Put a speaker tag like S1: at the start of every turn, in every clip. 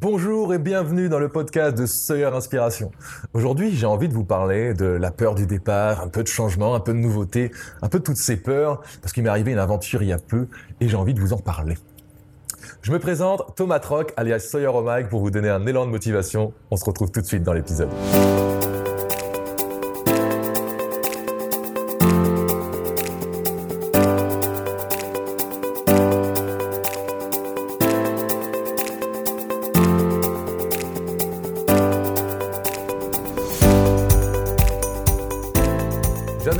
S1: Bonjour et bienvenue dans le podcast de Sawyer Inspiration. Aujourd'hui, j'ai envie de vous parler de la peur du départ, un peu de changement, un peu de nouveauté, un peu de toutes ces peurs, parce qu'il m'est arrivé une aventure il y a peu et j'ai envie de vous en parler. Je me présente Thomas Troc, alias Sawyer O'Mike, pour vous donner un élan de motivation. On se retrouve tout de suite dans l'épisode.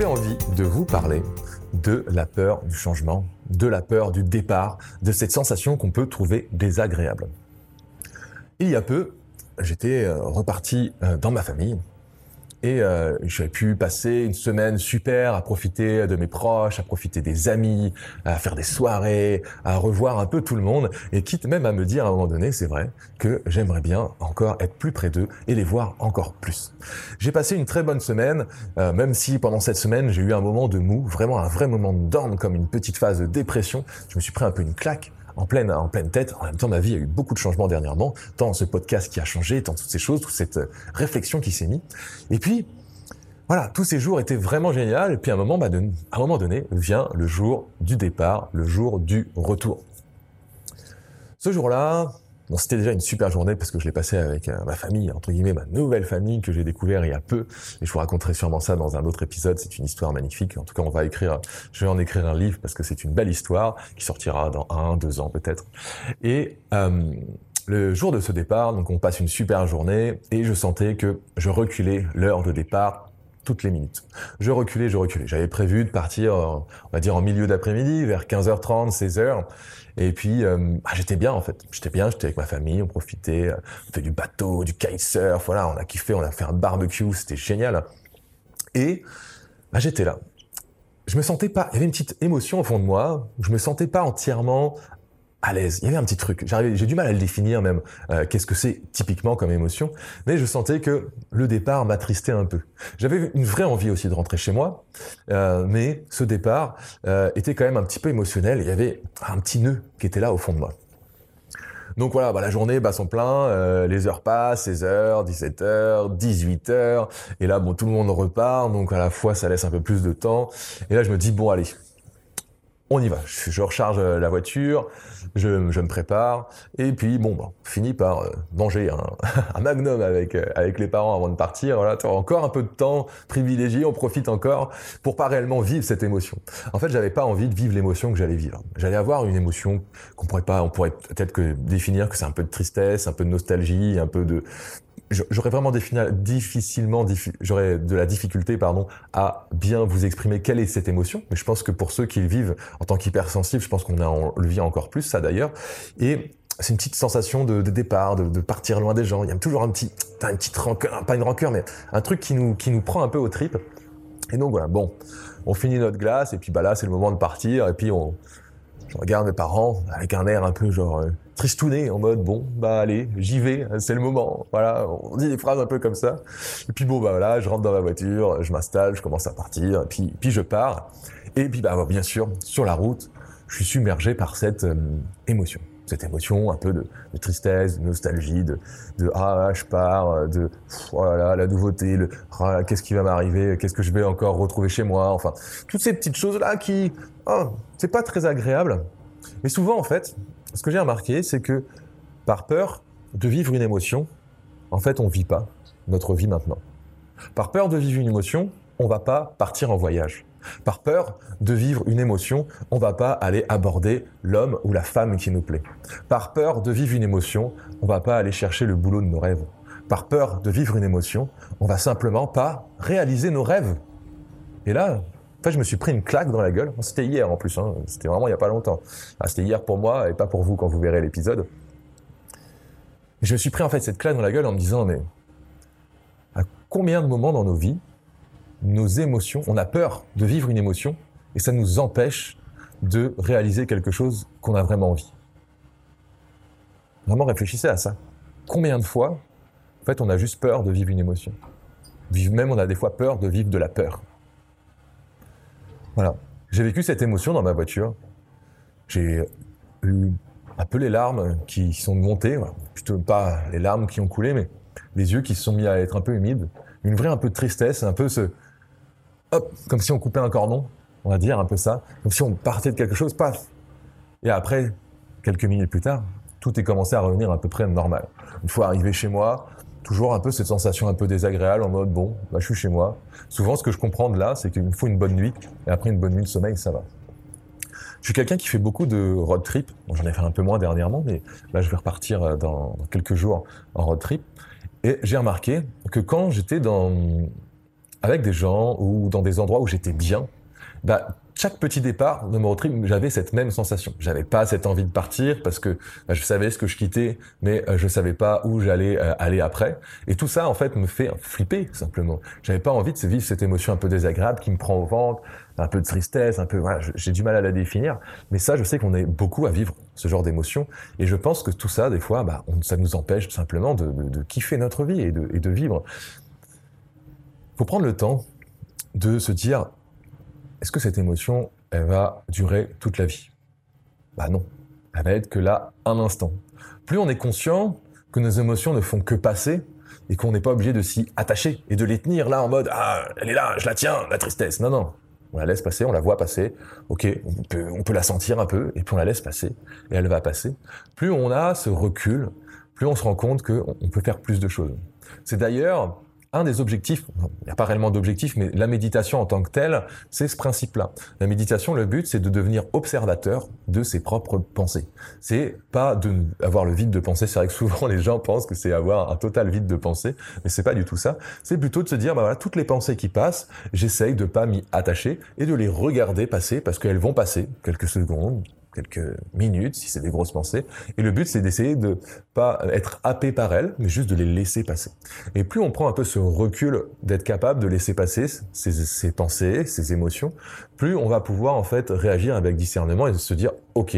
S1: Envie de vous parler de la peur du changement, de la peur du départ, de cette sensation qu'on peut trouver désagréable. Il y a peu, j'étais euh, reparti euh, dans ma famille et euh, pu passer une semaine super à profiter de mes proches, à profiter des amis, à faire des soirées, à revoir un peu tout le monde, et quitte même à me dire à un moment donné, c'est vrai, que j'aimerais bien encore être plus près d'eux et les voir encore plus. J'ai passé une très bonne semaine, euh, même si pendant cette semaine j'ai eu un moment de mou, vraiment un vrai moment de down, comme une petite phase de dépression. Je me suis pris un peu une claque en pleine, en pleine tête. En même temps, ma vie a eu beaucoup de changements dernièrement, tant ce podcast qui a changé, tant toutes ces choses, toute cette euh, réflexion qui s'est mise. Et puis, voilà, tous ces jours étaient vraiment géniaux. Et puis à un moment, bah, à un moment donné, vient le jour du départ, le jour du retour. Ce jour-là, bon, c'était déjà une super journée parce que je l'ai passé avec euh, ma famille, entre guillemets, ma nouvelle famille que j'ai découvert il y a peu. Et je vous raconterai sûrement ça dans un autre épisode. C'est une histoire magnifique. En tout cas, on va écrire, je vais en écrire un livre parce que c'est une belle histoire qui sortira dans un, deux ans peut-être. Et euh, le jour de ce départ, donc on passe une super journée et je sentais que je reculais l'heure de départ toutes les minutes. Je reculais, je reculais. J'avais prévu de partir, euh, on va dire en milieu d'après-midi, vers 15h30, 16h. Et puis, euh, ah, j'étais bien en fait. J'étais bien, j'étais avec ma famille, on profitait, on fait du bateau, du kitesurf, voilà, on a kiffé, on a fait un barbecue, c'était génial. Et bah, j'étais là. Je me sentais pas, il y avait une petite émotion au fond de moi, je me sentais pas entièrement à l'aise. Il y avait un petit truc. J'ai du mal à le définir même. euh, Qu'est-ce que c'est typiquement comme émotion Mais je sentais que le départ m'attristait un peu. J'avais une vraie envie aussi de rentrer chez moi, euh, mais ce départ euh, était quand même un petit peu émotionnel. Il y avait un petit nœud qui était là au fond de moi. Donc voilà, bah, la journée bat son plein, euh, les heures passent, 16h, 17h, 18h, et là bon tout le monde repart, donc à la fois ça laisse un peu plus de temps. Et là je me dis bon allez, on y va. Je, recharge euh, la voiture, je, me prépare, et puis bon, bah, on finit par euh, manger un, un magnum avec euh, avec les parents avant de partir. Voilà, tu as encore un peu de temps privilégié, on profite encore pour pas réellement vivre cette émotion. En fait, j'avais pas envie de vivre l'émotion que j'allais vivre. J'allais avoir une émotion qu'on pourrait pas, on pourrait peut-être que définir que c'est un peu de tristesse, un peu de nostalgie, un peu de j'aurais vraiment défini, difficilement, diffi- j'aurais de la difficulté, pardon, à bien vous exprimer quelle est cette émotion. Mais je pense que pour ceux qui le vivent en tant qu'hypersensible, je pense qu'on on le vit encore plus, ça d'ailleurs. Et c'est une petite sensation de, départ, de, de partir loin des gens. Il y a toujours un petit, une petite rancœur, pas une rancœur, mais un truc qui nous, qui nous prend un peu aux tripes. Et donc voilà, bon, on finit notre glace, et puis bah là, c'est le moment de partir, et puis on, je regarde mes parents avec un air un peu genre euh, tristouné, en mode bon, bah allez, j'y vais, c'est le moment. Voilà, on dit des phrases un peu comme ça. Et puis bon, bah voilà, je rentre dans ma voiture, je m'installe, je commence à partir, puis je pars. Et puis bah bien sûr, sur la route, je suis submergé par cette euh, émotion. Cette émotion un peu de, tristesse, de nostalgie, de, ah je pars, euh, de oh la nouveauté, le ah qu'est-ce qui va m'arriver, qu'est-ce que je vais encore retrouver chez moi, enfin toutes ces petites choses là qui oh, c'est pas très agréable. Mais souvent en fait, ce que j'ai remarqué c'est que par peur de vivre une émotion, en fait on vit pas notre vie maintenant. Par peur de vivre une émotion, on va pas partir en voyage. Par peur de vivre une émotion, on va pas aller aborder l'homme ou la femme qui nous plaît. Par peur de vivre une émotion, on va pas aller chercher le boulot de nos rêves. Par peur de vivre une émotion, on va simplement pas réaliser nos rêves. Et là, en fait, je me suis pris une claque dans la gueule. C'était hier en plus, hein. c'était vraiment il y a pas longtemps. Ah, c'était hier pour moi et pas pour vous quand vous verrez l'épisode. Je me suis pris en fait cette claque dans la gueule en me disant mais à combien de moments dans nos vies nos émotions, on a peur de vivre une émotion et ça nous empêche de réaliser quelque chose qu'on a vraiment envie. Vraiment réfléchissez à ça. Combien de fois, en fait, on a juste peur de vivre une émotion? Même on a des fois peur de vivre de la peur. Voilà. J'ai vécu cette émotion dans ma voiture. J'ai eu un peu les larmes qui sont montées, plutôt pas les larmes qui ont coulé, mais les yeux qui se sont mis à être un peu humides, une vraie un peu de tristesse, un peu ce, hop, comme si on coupait un cordon, on va dire un peu ça, comme si on partait de quelque chose, paf. Et après, quelques minutes plus tard, tout est commencé à revenir à peu près normal. Une fois arrivé chez moi, toujours un peu cette sensation un peu désagréable en mode bon, bah, je suis chez moi. Souvent, ce que je comprends de là, c'est qu'il me faut une bonne nuit et après une bonne nuit de sommeil, ça va. Je suis quelqu'un qui fait beaucoup de road trip. J'en ai fait un peu moins dernièrement, mais là, je vais repartir euh, dans quelques jours en road trip. Et j'ai remarqué que quand j'étais dans, avec des gens ou dans des endroits où j'étais bien, bah, chaque petit départ de mon road j'avais cette même sensation. J'avais pas cette envie de partir parce que bah, je savais ce que je quittais, mais euh, je savais pas où j'allais euh, aller après. Et tout ça, en fait, me fait flipper simplement. J'avais pas envie de vivre cette émotion un peu désagréable qui me prend au ventre, un peu de tristesse, un peu. Voilà, j'ai du mal à la définir. Mais ça, je sais qu'on est beaucoup à vivre ce genre d'émotion. Et je pense que tout ça, des fois, bah, ça nous empêche simplement de, kiffer notre vie et de vivre. Faut prendre le temps de se dire est-ce que cette émotion, elle va durer toute la vie? Bah non, elle va être que là, un instant. Plus on est conscient que nos émotions ne font que passer et qu'on n'est pas obligé de s'y attacher et de les tenir là en mode ah elle est là, je la tiens, la tristesse. Non non, on la laisse passer, on la voit passer. Ok, on peut, on peut la sentir un peu et puis on la laisse passer et elle va passer. Plus on a ce recul, plus on se rend compte qu'on peut faire plus de choses. C'est d'ailleurs un des objectifs, il n'y a pas réellement d'objectif, mais la méditation en tant que telle, c'est ce principe-là. La méditation, le but, c'est de devenir observateur de ses propres pensées. C'est pas de avoir le vide de pensée. C'est vrai que souvent les gens pensent que c'est avoir un total vide de pensée, mais c'est pas du tout ça. C'est plutôt de se dire, bah voilà, toutes les pensées qui passent, j'essaye de pas m'y attacher et de les regarder passer parce qu'elles vont passer quelques secondes, quelques minutes, si c'est des grosses pensées. Et le but, c'est d'essayer de pas être happé par elles, mais juste de les laisser passer. Et plus on prend un peu ce recul d'être capable de laisser passer ces, pensées, ces émotions, plus on va pouvoir en fait réagir avec discernement et se dire, ok,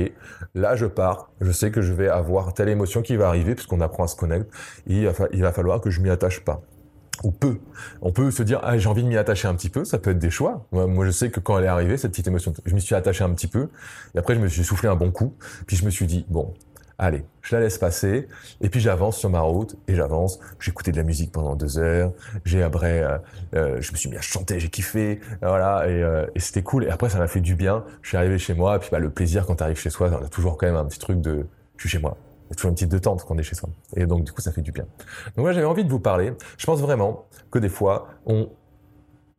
S1: là je pars, je sais que je vais avoir telle émotion qui va arriver, puisqu'on apprend à se connecter, il va falloir que je m'y attache pas ou. On peut se dire, ah, j'ai envie de m'y attacher un petit peu, ça peut être des choix. Moi, je sais que quand elle est arrivée, cette petite émotion, je m'y suis attaché un petit peu, et après, je me suis soufflé un bon coup, puis je me suis dit, bon, allez, je la laisse passer, et puis j'avance sur ma route, et j'avance, j'ai écouté de la musique pendant deux heures, j'ai après, euh, euh, je me suis mis à chanter, j'ai kiffé, voilà, et, euh, et c'était cool, et après, ça m'a fait du bien, je suis arrivé chez moi, et puis bah, le plaisir quand tu arrives chez soi, on a toujours quand même un petit truc de, je suis chez moi, a toujours une petite détente quand on est chez soi. Et donc, du coup, ça fait du bien. Donc, moi, j'avais envie de vous parler. Je pense vraiment que des fois, on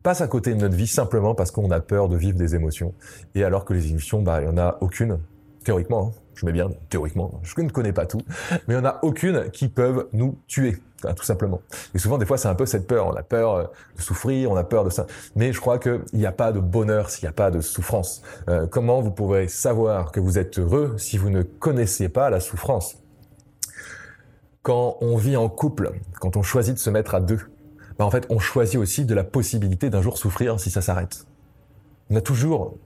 S1: passe à côté de notre vie simplement parce qu'on a peur de vivre des émotions. Et alors que les émotions, bah, il n'y en a aucune, théoriquement, hein, je mets bien théoriquement, je ne connais pas tout, mais il n'y en a aucune qui peuvent nous tuer, hein, tout simplement. Et souvent, des fois, c'est un peu cette peur. On a peur euh, de souffrir, on a peur de ça. Mais je crois qu'il n'y a pas de bonheur s'il n'y a pas de souffrance. Euh, comment vous pouvez savoir que vous êtes heureux si vous ne connaissez pas la souffrance? Quand on vit en couple, quand on choisit de se mettre à deux, bah en fait, on choisit aussi de la possibilité d'un jour souffrir si ça s'arrête. On a toujours,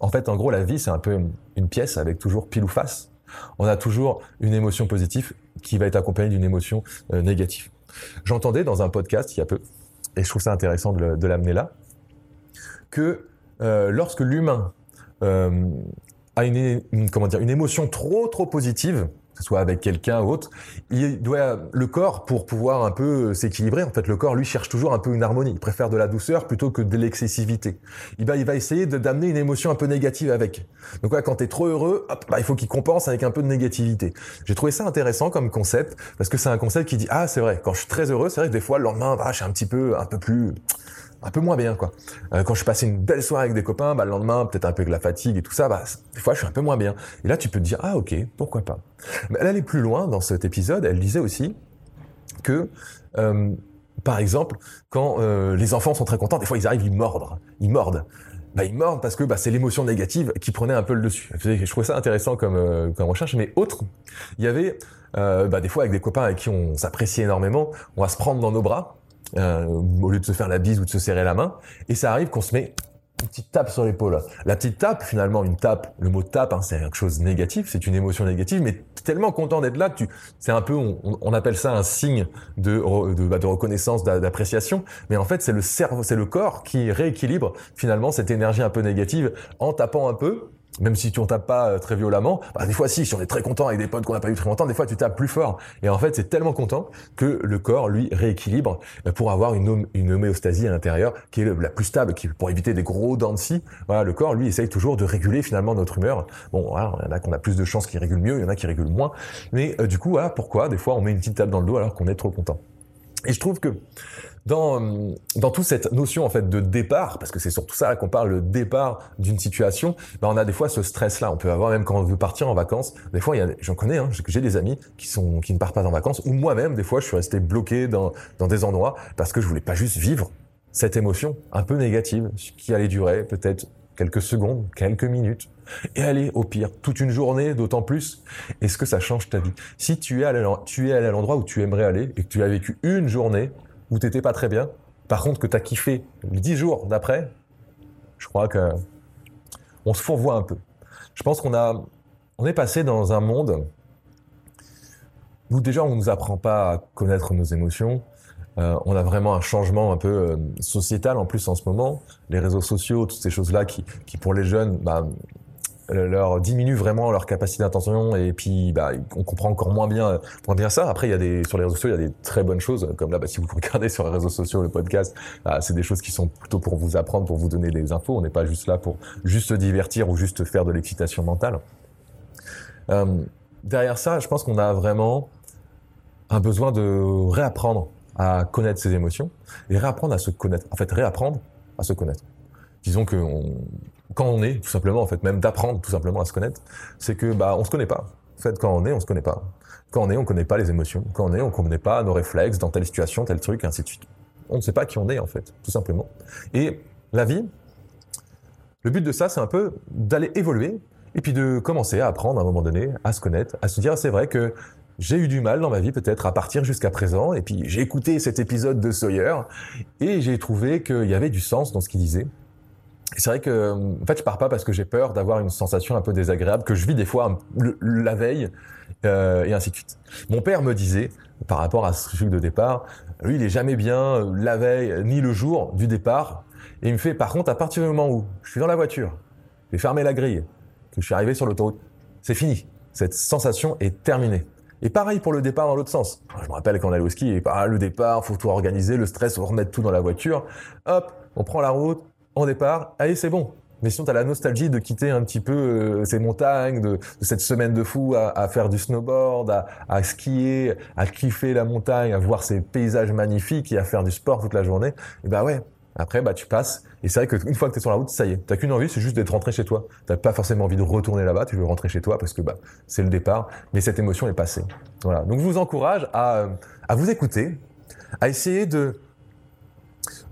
S1: en fait, en gros, la vie, c'est un peu une, pièce avec toujours pile ou face. On a toujours une émotion positive qui va être accompagnée d'une émotion euh, négative. J'entendais dans un podcast il y a peu, et je trouve ça intéressant de l'amener là, que euh, lorsque l'humain euh, a une, comment dire, une émotion trop trop positive, que ce soit avec quelqu'un ou autre, il doit le corps pour pouvoir un peu s'équilibrer. En fait, le corps lui cherche toujours un peu une harmonie. Il préfère de la douceur plutôt que de l'excessivité. Il va, il va essayer d'amener une émotion un peu négative avec. Donc ouais, quand t'es trop heureux, hop, bah, il faut qu'il compense avec un peu de négativité. J'ai trouvé ça intéressant comme concept parce que c'est un concept qui dit ah c'est vrai. Quand je suis très heureux, c'est vrai que des fois le lendemain, bah, je suis un petit peu, un peu plus un peu moins bien quoi. Euh, quand je passais une belle soirée avec des copains, bah, le lendemain peut-être un peu de la fatigue et tout ça, bah, des fois je suis un peu moins bien. Et là tu peux te dire ah ok pourquoi pas. Mais elle allait plus loin dans cet épisode. Elle disait aussi que euh, par exemple quand euh, les enfants sont très contents, des fois ils arrivent ils mordent, ils mordent. Bah, ils mordent parce que bah, c'est l'émotion négative qui prenait un peu le dessus. Je trouvais ça intéressant comme, recherche. Mais autre, il y avait bah, des fois avec des copains avec qui on s'apprécie énormément, on va se prendre dans nos bras euh, au lieu de se faire la bise ou de se serrer la main. Et ça arrive qu'on se met une petite tape sur l'épaule. La petite tape, finalement, une tape, le mot tape, hein, c'est quelque chose de négatif, c'est une émotion négative, mais tellement content d'être là, tu, c'est un peu, on, appelle ça un signe de, bah, de reconnaissance, d'appréciation, mais en fait, c'est le cerveau, c'est le corps qui rééquilibre finalement cette énergie un peu négative en tapant un peu même si tu en tapes pas euh, très violemment, bah, des fois si, si on est très content avec des potes qu'on n'a pas eu très longtemps, des fois tu tapes plus fort. Et en fait, c'est tellement content que le corps, lui, rééquilibre euh, pour avoir une, une homéostasie à l'intérieur qui est la plus stable, pour éviter des gros dents de scie. Voilà, le corps, lui, essaye toujours de réguler finalement notre humeur. Bon, voilà, il y en a qu'on a plus de chances qui régulent mieux, il y en a qui régulent moins. Mais euh, du coup, voilà, pourquoi des fois on met une petite tape dans le dos alors qu'on est trop content. Et je trouve que dans, dans toute cette notion en fait de départ, parce que c'est surtout ça qu'on parle, le départ d'une situation, ben on a des fois ce stress-là. On peut avoir même quand on veut partir en vacances. Des fois, j'en connais, hein, j'ai des amis qui sont qui ne partent pas en vacances, ou moi-même, des fois, je suis resté bloqué dans, dans des endroits parce que je voulais pas juste vivre cette émotion un peu négative qui allait durer peut-être quelques secondes, quelques minutes, et aller au pire toute une journée, d'autant plus. Est-ce que ça change ta vie? Si tu es allé, à l'endroit où tu aimerais aller et que tu as vécu une journée où t'étais pas très bien, par contre que tu as kiffé dix jours d'après, je crois que on se fourvoie un peu. Je pense qu'on est passé dans un monde où déjà on nous apprend pas à connaître nos émotions. Euh, on a vraiment un changement un peu euh, sociétal en plus en ce moment. Les réseaux sociaux, toutes ces choses-là qui, qui pour les jeunes, bah, leur diminue vraiment leur capacité d'attention et puis bah, on comprend encore moins bien moins bien ça. Après il y a des sur les réseaux sociaux il y a des très bonnes choses comme là bah, si vous regardez sur les réseaux sociaux le podcast bah, c'est des choses qui sont plutôt pour vous apprendre pour vous donner des infos. On n'est pas juste là pour juste se divertir ou juste faire de l'excitation mentale. Euh, derrière ça je pense qu'on a vraiment un besoin de réapprendre à connaître ses émotions et réapprendre à se connaître. En fait réapprendre à se connaître. Disons que quand on est, tout simplement, en fait, même d'apprendre tout simplement à se connaître, c'est que bah on se connaît pas. En fait, quand on est, on se connaît pas. Quand on est, on connaît pas les émotions. Quand on est, on connaît pas nos réflexes dans telle situation, tel truc, ainsi de suite. On ne sait pas qui on est en fait, tout simplement. Et la vie, le but de ça, c'est un peu d'aller évoluer et puis de commencer à apprendre à un moment donné à se connaître, à se dire c'est vrai que j'ai eu du mal dans ma vie peut-être à partir jusqu'à présent et puis j'ai écouté cet épisode de Sawyer et j'ai trouvé qu'il y avait du sens dans ce qu'il disait c'est vrai que, en fait, je pars pas parce que j'ai peur d'avoir une sensation un peu désagréable que je vis des fois la veille euh, et ainsi de suite. Mon père me disait, par rapport à ce truc de départ, lui, il est jamais bien euh, la veille ni le jour du départ. Et il me fait, par contre, à partir du moment où je suis dans la voiture, j'ai fermé la grille, que je suis arrivé sur l'autoroute, c'est fini. Cette sensation est terminée. Et pareil pour le départ dans l'autre sens. Je me rappelle quand on allait au ski, et bah, le départ, faut tout organiser, le stress, faut remettre tout dans la voiture. Hop, on prend la route, en départ, allez, c'est bon. Mais sinon, tu as la nostalgie de quitter un petit peu euh, ces montagnes, de, cette semaine de fou à, faire du snowboard, à, skier, à kiffer la montagne, à voir ces paysages magnifiques et à faire du sport toute la journée. Et bah ouais, après, bah tu passes. Et c'est vrai qu'une fois que tu es sur la route, ça y est. T'as qu'une envie, c'est juste d'être rentré chez toi. T'as pas forcément envie de retourner là-bas, tu veux rentrer chez toi parce que bah c'est le départ. Mais cette émotion est passée. Voilà. Donc je vous encourage à, à vous écouter, à essayer de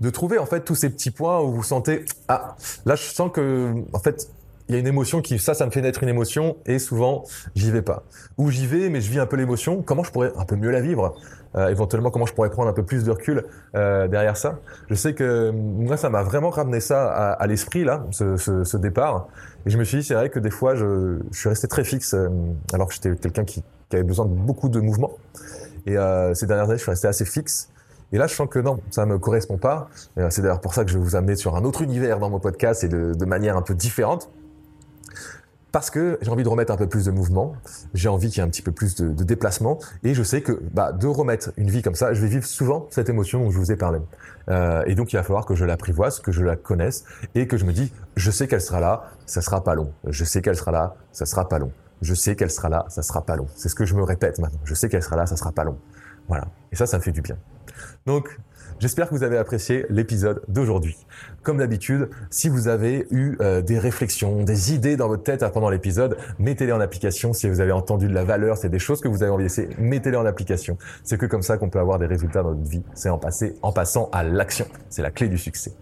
S1: de trouver en fait tous ces petits points où vous sentez ah là je sens que en fait il y a une émotion qui ça ça me fait naître une émotion et souvent j'y vais pas. Ou j'y vais mais je vis un peu l'émotion. Comment je pourrais un peu mieux la vivre? Euh, éventuellement comment je pourrais prendre un peu plus de recul euh, derrière ça? Je sais que moi ça m'a vraiment ramené ça à, l'esprit là ce, départ. Et je me suis dit c'est vrai que des fois je, suis resté très fixe euh, alors que j'étais quelqu'un qui, qui, avait besoin de beaucoup de mouvement et ces dernières années je suis resté assez fixe. Et là, je sens que non, ça me correspond pas. Euh, c'est d'ailleurs pour ça que je vais vous amener sur un autre univers dans mon podcast et de, de manière un peu différente. Parce que j'ai envie de remettre un peu plus de mouvement, j'ai envie qu'il y ait un petit peu plus de, déplacement, et je sais que bah, de remettre une vie comme ça, je vais vivre souvent cette émotion dont je vous ai parlé. Euh, et donc il va falloir que je l'apprivoise, que je la connaisse, et que je me dis, je sais qu'elle sera là, ça sera pas long. Je sais qu'elle sera là, ça sera pas long. Je sais qu'elle sera là, ça sera pas long. C'est ce que je me répète maintenant. Je sais qu'elle sera là, ça sera pas long. Voilà. Et ça, ça me fait du bien. Donc, J'espère que vous avez apprécié l'épisode d'aujourd'hui. Comme d'habitude, si vous avez eu euh, des réflexions, des idées dans votre tête pendant l'épisode, mettez-les en application. Si vous avez entendu de la valeur, c'est des choses que vous avez envie de laisser, mettez-les en application. C'est que comme ça qu'on peut avoir des résultats dans notre vie. C'est en, en passant à l'action. C'est la clé du succès.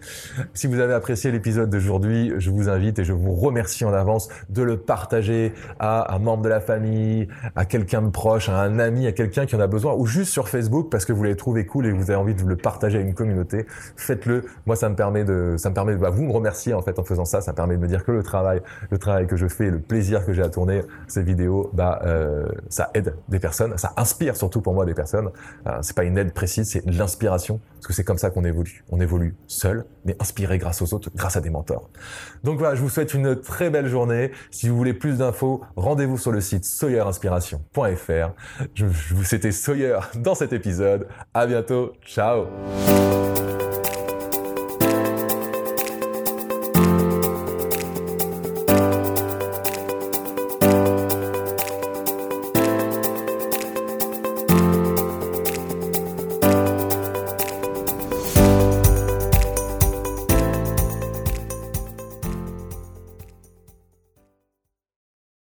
S1: Si vous avez apprécié l'épisode d'aujourd'hui, je vous invite et je vous remercie en avance de le partager à un membre de la famille, à quelqu'un de proche, à un ami, à quelqu'un qui en a besoin, ou juste sur Facebook parce que vous l'avez trouvé cool et vous avez envie de le partager à une communauté, faites-le. Moi, ça me permet de, ça me permet de, bah, vous me remercier en fait en faisant ça. Ça me permet de me dire que le travail, le travail que je fais, le plaisir que j'ai à tourner ces vidéos, bah, euh, ça aide des personnes, ça inspire surtout pour moi des personnes. Euh, c'est pas une aide précise, c'est l'inspiration Parce que c'est comme ça qu'on évolue. On évolue seul, mais inspiré grâce aux autres, grâce à des mentors. Donc voilà, je vous souhaite une très belle journée. Si vous voulez plus d'infos, rendez-vous sur le site sawyerinspiration.fr. Je, vous c'était Sawyer dans cet épisode. À bientôt. Ciao.